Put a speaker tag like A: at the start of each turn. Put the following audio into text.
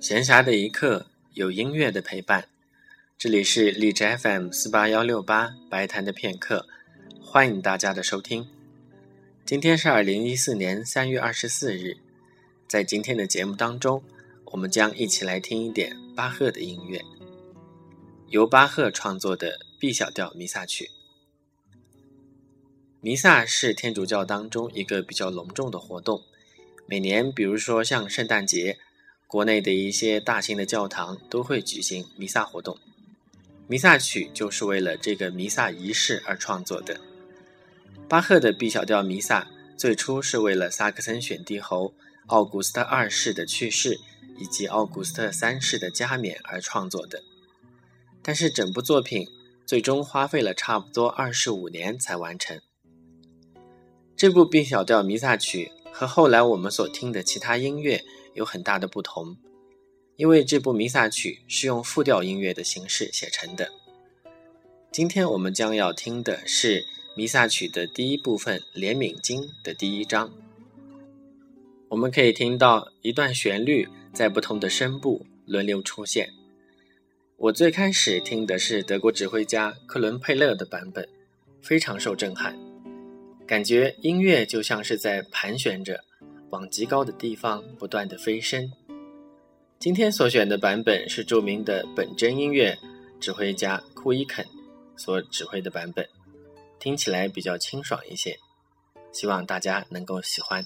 A: 闲暇的一刻，有音乐的陪伴。这里是荔枝 FM 四八幺六八白谈的片刻，欢迎大家的收听。今天是二零一四年三月二十四日，在今天的节目当中，我们将一起来听一点巴赫的音乐，由巴赫创作的 B 小调弥撒曲。弥撒是天主教当中一个比较隆重的活动，每年，比如说像圣诞节，国内的一些大型的教堂都会举行弥撒活动。弥撒曲就是为了这个弥撒仪式而创作的。巴赫的 B 小调弥撒最初是为了萨克森选帝侯奥古斯特二世的去世以及奥古斯特三世的加冕而创作的，但是整部作品最终花费了差不多二十五年才完成。这部 B 小调弥撒曲和后来我们所听的其他音乐有很大的不同，因为这部弥撒曲是用复调音乐的形式写成的。今天我们将要听的是弥撒曲的第一部分《怜悯经》的第一章。我们可以听到一段旋律在不同的声部轮流出现。我最开始听的是德国指挥家克伦佩勒的版本，非常受震撼。感觉音乐就像是在盘旋着，往极高的地方不断的飞升。今天所选的版本是著名的本真音乐指挥家库伊肯所指挥的版本，听起来比较清爽一些，希望大家能够喜欢。